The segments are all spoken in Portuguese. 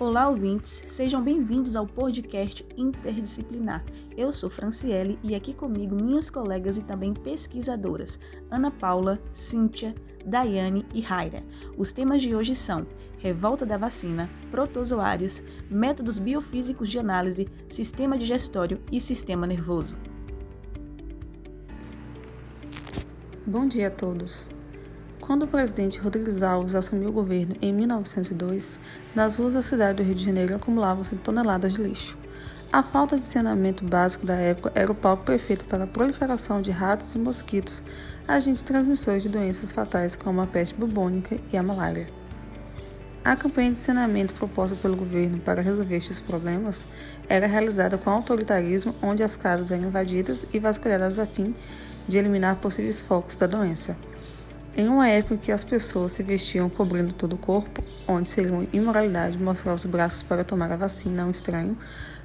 Olá, ouvintes, sejam bem-vindos ao podcast interdisciplinar. Eu sou Franciele e aqui comigo minhas colegas e também pesquisadoras, Ana Paula, Cíntia, Daiane e Raira. Os temas de hoje são revolta da vacina, protozoários, métodos biofísicos de análise, sistema digestório e sistema nervoso. Bom dia a todos. Quando o presidente Rodrigues Alves assumiu o governo em 1902, nas ruas da cidade do Rio de Janeiro acumulavam-se toneladas de lixo. A falta de saneamento básico da época era o palco perfeito para a proliferação de ratos e mosquitos, agentes transmissores de doenças fatais como a peste bubônica e a malária. A campanha de saneamento proposta pelo governo para resolver estes problemas era realizada com autoritarismo, onde as casas eram invadidas e vasculhadas a fim de eliminar possíveis focos da doença. Em uma época em que as pessoas se vestiam cobrindo todo o corpo, onde seria uma imoralidade mostrar os braços para tomar a vacina a um estranho,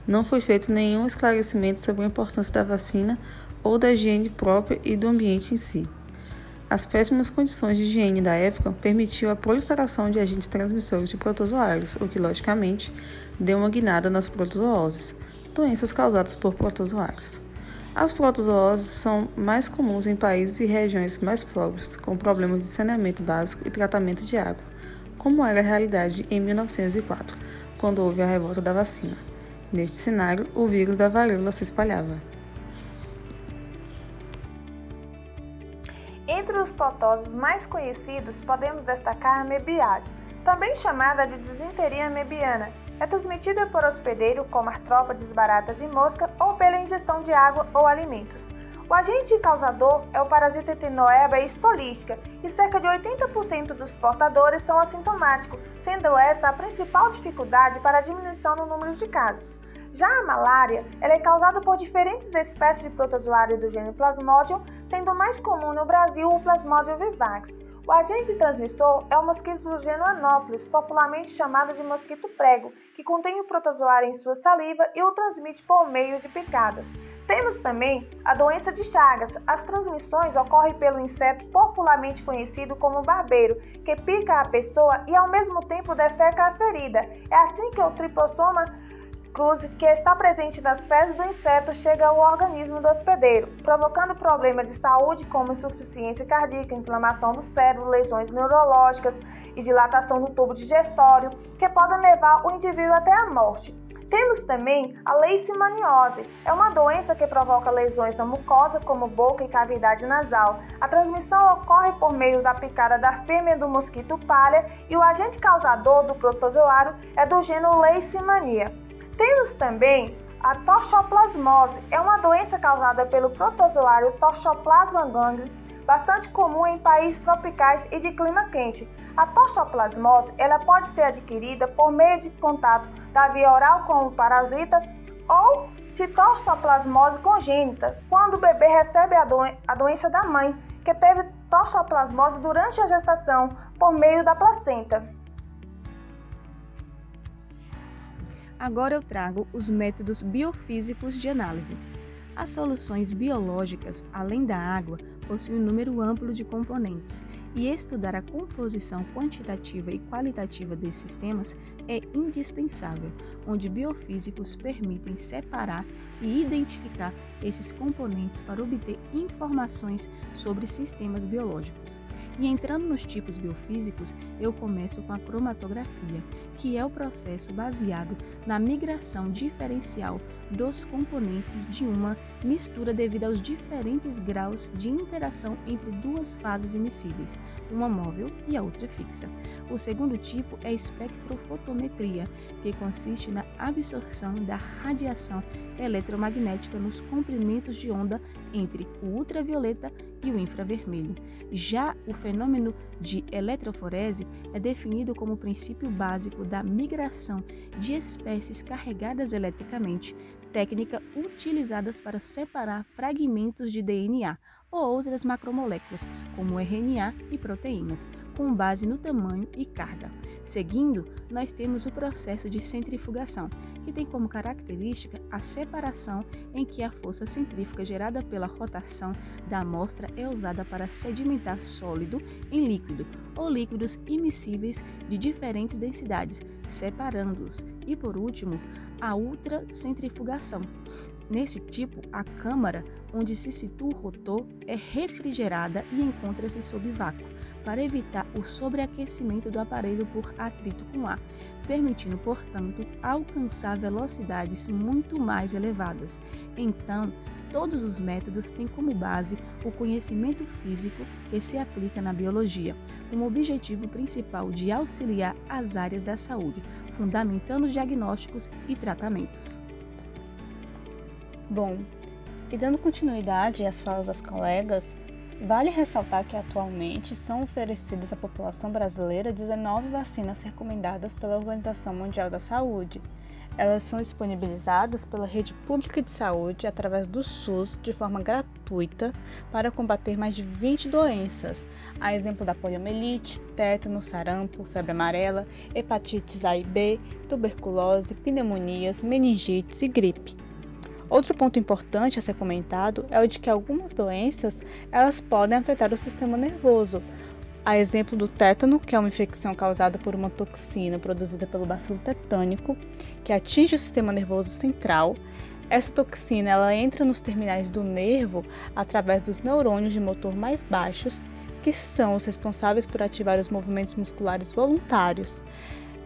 não foi feito nenhum esclarecimento sobre a importância da vacina ou da higiene própria e do ambiente em si. As péssimas condições de higiene da época permitiam a proliferação de agentes transmissores de protozoários, o que, logicamente, deu uma guinada nas protozooses, doenças causadas por protozoários. As protozooses são mais comuns em países e regiões mais pobres, com problemas de saneamento básico e tratamento de água, como era a realidade em 1904, quando houve a revolta da vacina. Neste cenário, o vírus da varíola se espalhava. Entre os protoses mais conhecidos, podemos destacar a mebiase, também chamada de disenteria mebiana, é transmitida por hospedeiro como artrópodes, baratas e mosca ou pela ingestão de água ou alimentos. O agente causador é o parasita Etinoeba estolística e cerca de 80% dos portadores são assintomáticos, sendo essa a principal dificuldade para a diminuição no número de casos. Já a malária, ela é causada por diferentes espécies de protozoário do gênero Plasmodium, sendo mais comum no Brasil o Plasmodium vivax. O agente transmissor é o mosquito do gênero Anopheles, popularmente chamado de mosquito prego, que contém o protozoário em sua saliva e o transmite por meio de picadas. Temos também a doença de Chagas. As transmissões ocorrem pelo inseto popularmente conhecido como barbeiro, que pica a pessoa e ao mesmo tempo defeca a ferida. É assim que o tripossoma Cruz, que está presente nas fezes do inseto, chega ao organismo do hospedeiro, provocando problemas de saúde como insuficiência cardíaca, inflamação do cérebro, lesões neurológicas e dilatação do tubo digestório, que podem levar o indivíduo até a morte. Temos também a leishmaniose. É uma doença que provoca lesões na mucosa, como boca e cavidade nasal. A transmissão ocorre por meio da picada da fêmea do mosquito palha e o agente causador do protozoário é do gênero Leishmania. Temos também a toxoplasmose, é uma doença causada pelo protozoário Toxoplasma ganglion, bastante comum em países tropicais e de clima quente. A toxoplasmose ela pode ser adquirida por meio de contato da via oral com o parasita ou citotoxoplasmose congênita, quando o bebê recebe a, a doença da mãe, que teve toxoplasmose durante a gestação por meio da placenta. Agora eu trago os métodos biofísicos de análise. As soluções biológicas, além da água, possuem um número amplo de componentes, e estudar a composição quantitativa e qualitativa desses sistemas é indispensável, onde biofísicos permitem separar e identificar esses componentes para obter informações sobre sistemas biológicos. E entrando nos tipos biofísicos, eu começo com a cromatografia, que é o processo baseado na migração diferencial dos componentes de uma mistura devido aos diferentes graus de interação entre duas fases emissíveis, uma móvel e a outra fixa. O segundo tipo é espectrofotometria, que consiste na absorção da radiação eletromagnética nos comprimentos de onda entre o ultravioleta e o infravermelho. Já o fenômeno de eletroforese é definido como o princípio básico da migração de espécies carregadas eletricamente, técnica utilizada para separar fragmentos de DNA ou outras macromoléculas, como RNA e proteínas, com base no tamanho e carga. Seguindo, nós temos o processo de centrifugação, que tem como característica a separação em que a força centrífuga gerada pela rotação da amostra é usada para sedimentar sólido em líquido ou líquidos imissíveis de diferentes densidades, separando-os. E por último, a ultracentrifugação. Nesse tipo, a câmara onde se situa o rotor é refrigerada e encontra-se sob vácuo, para evitar o sobreaquecimento do aparelho por atrito com ar, permitindo, portanto, alcançar velocidades muito mais elevadas. Então, todos os métodos têm como base o conhecimento físico que se aplica na biologia, com o objetivo principal de auxiliar as áreas da saúde, fundamentando diagnósticos e tratamentos. Bom, e dando continuidade às falas das colegas, vale ressaltar que atualmente são oferecidas à população brasileira 19 vacinas recomendadas pela Organização Mundial da Saúde. Elas são disponibilizadas pela rede pública de saúde através do SUS de forma gratuita para combater mais de 20 doenças, a exemplo da poliomielite, tétano, sarampo, febre amarela, hepatites A e B, tuberculose, pneumonias, meningites e gripe. Outro ponto importante a ser comentado é o de que algumas doenças elas podem afetar o sistema nervoso. A exemplo do tétano, que é uma infecção causada por uma toxina produzida pelo bacilo tetânico, que atinge o sistema nervoso central. Essa toxina ela entra nos terminais do nervo através dos neurônios de motor mais baixos, que são os responsáveis por ativar os movimentos musculares voluntários.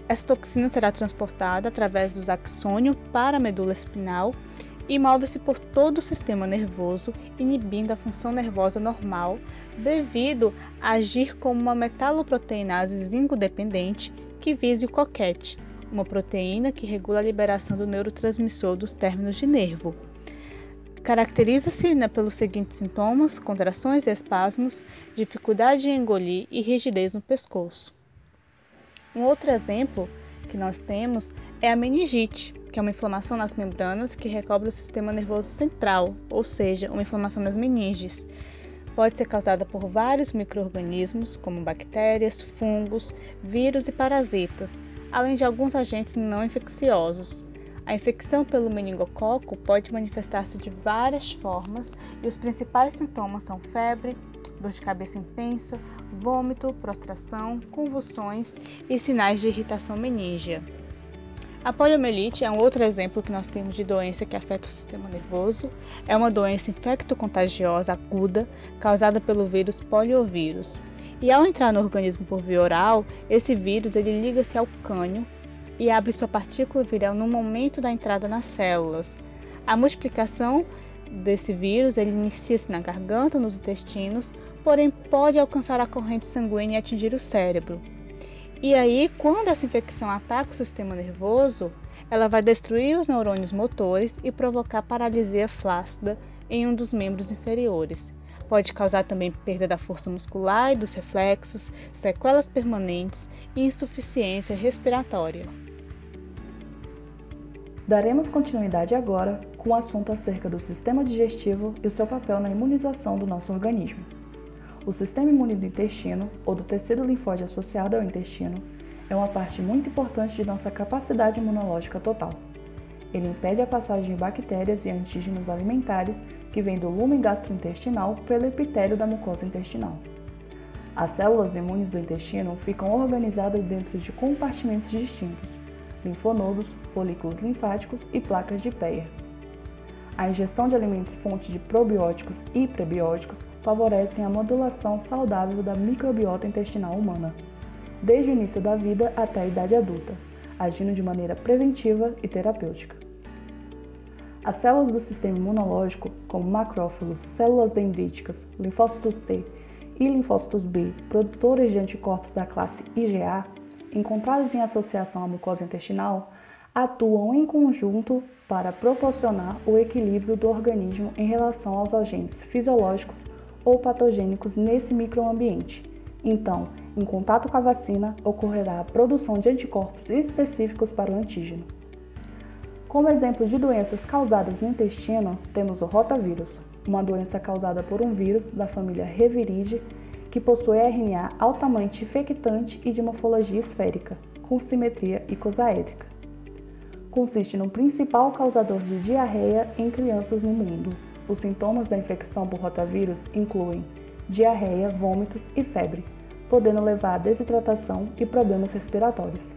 Essa toxina será transportada através dos axônio para a medula espinal e move-se por todo o sistema nervoso, inibindo a função nervosa normal, devido a agir como uma metaloproteinase zinco-dependente que vise o coquete, uma proteína que regula a liberação do neurotransmissor dos términos de nervo. Caracteriza-se né, pelos seguintes sintomas: contrações e espasmos, dificuldade em engolir e rigidez no pescoço. Um outro exemplo que nós temos é a meningite, que é uma inflamação nas membranas que recobre o sistema nervoso central, ou seja, uma inflamação nas meninges. Pode ser causada por vários microorganismos, como bactérias, fungos, vírus e parasitas, além de alguns agentes não infecciosos. A infecção pelo meningococo pode manifestar-se de várias formas e os principais sintomas são febre, dor de cabeça intensa, vômito, prostração, convulsões e sinais de irritação meníngea. A poliomielite é um outro exemplo que nós temos de doença que afeta o sistema nervoso. É uma doença infecto-contagiosa aguda causada pelo vírus poliovírus. E ao entrar no organismo por via oral, esse vírus ele liga-se ao cânio e abre sua partícula viral no momento da entrada nas células. A multiplicação desse vírus ele inicia-se na garganta, nos intestinos, porém pode alcançar a corrente sanguínea e atingir o cérebro. E aí, quando essa infecção ataca o sistema nervoso, ela vai destruir os neurônios motores e provocar paralisia flácida em um dos membros inferiores. Pode causar também perda da força muscular e dos reflexos, sequelas permanentes e insuficiência respiratória. Daremos continuidade agora com o assunto acerca do sistema digestivo e o seu papel na imunização do nosso organismo. O sistema imune do intestino, ou do tecido linfóide associado ao intestino, é uma parte muito importante de nossa capacidade imunológica total. Ele impede a passagem de bactérias e antígenos alimentares que vêm do lumen gastrointestinal pelo epitélio da mucosa intestinal. As células imunes do intestino ficam organizadas dentro de compartimentos distintos: linfonodos, folículos linfáticos e placas de Peyer. A ingestão de alimentos fonte de probióticos e prebióticos favorecem a modulação saudável da microbiota intestinal humana, desde o início da vida até a idade adulta, agindo de maneira preventiva e terapêutica. As células do sistema imunológico, como macrófagos, células dendríticas, linfócitos T e linfócitos B, produtores de anticorpos da classe IgA, encontrados em associação à mucosa intestinal, atuam em conjunto para proporcionar o equilíbrio do organismo em relação aos agentes fisiológicos ou patogênicos nesse microambiente. Então, em contato com a vacina, ocorrerá a produção de anticorpos específicos para o antígeno. Como exemplo de doenças causadas no intestino, temos o rotavírus, uma doença causada por um vírus da família Reviridae que possui RNA altamente infectante e de morfologia esférica, com simetria icosaédrica. Consiste no principal causador de diarreia em crianças no mundo. Os sintomas da infecção por rotavírus incluem diarreia, vômitos e febre, podendo levar a desidratação e problemas respiratórios.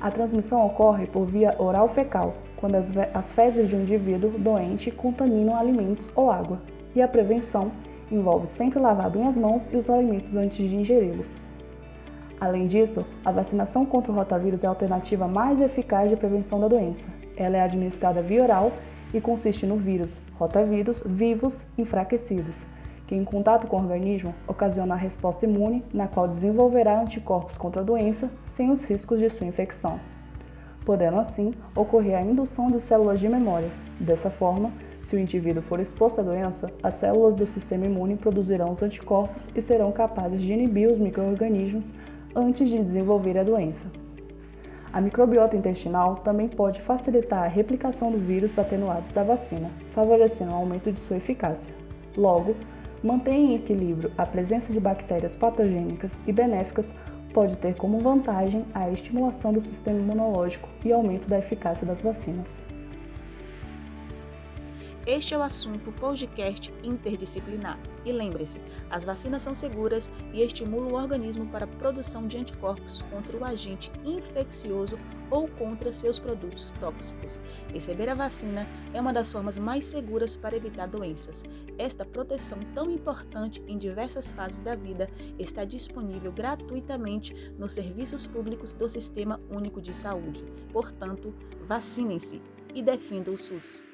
A transmissão ocorre por via oral fecal, quando as, fezes de um indivíduo doente contaminam alimentos ou água, e a prevenção envolve sempre lavar bem as mãos e os alimentos antes de ingeri-los. Além disso, a vacinação contra o rotavírus é a alternativa mais eficaz de prevenção da doença. Ela é administrada via oral e consiste no vírus, rotavírus, vivos enfraquecidos, que em contato com o organismo ocasiona a resposta imune, na qual desenvolverá anticorpos contra a doença sem os riscos de sua infecção, podendo assim ocorrer a indução de células de memória. Dessa forma, se o indivíduo for exposto à doença, as células do sistema imune produzirão os anticorpos e serão capazes de inibir os microrganismos antes de desenvolver a doença. A microbiota intestinal também pode facilitar a replicação dos vírus atenuados da vacina, favorecendo o aumento de sua eficácia. Logo, manter em equilíbrio a presença de bactérias patogênicas e benéficas pode ter como vantagem a estimulação do sistema imunológico e aumento da eficácia das vacinas. Este é o assunto podcast interdisciplinar. E lembre-se, as vacinas são seguras e estimulam o organismo para a produção de anticorpos contra o agente infeccioso ou contra seus produtos tóxicos. Receber a vacina é uma das formas mais seguras para evitar doenças. Esta proteção tão importante em diversas fases da vida está disponível gratuitamente nos serviços públicos do Sistema Único de Saúde. Portanto, vacinem-se e defendam o SUS.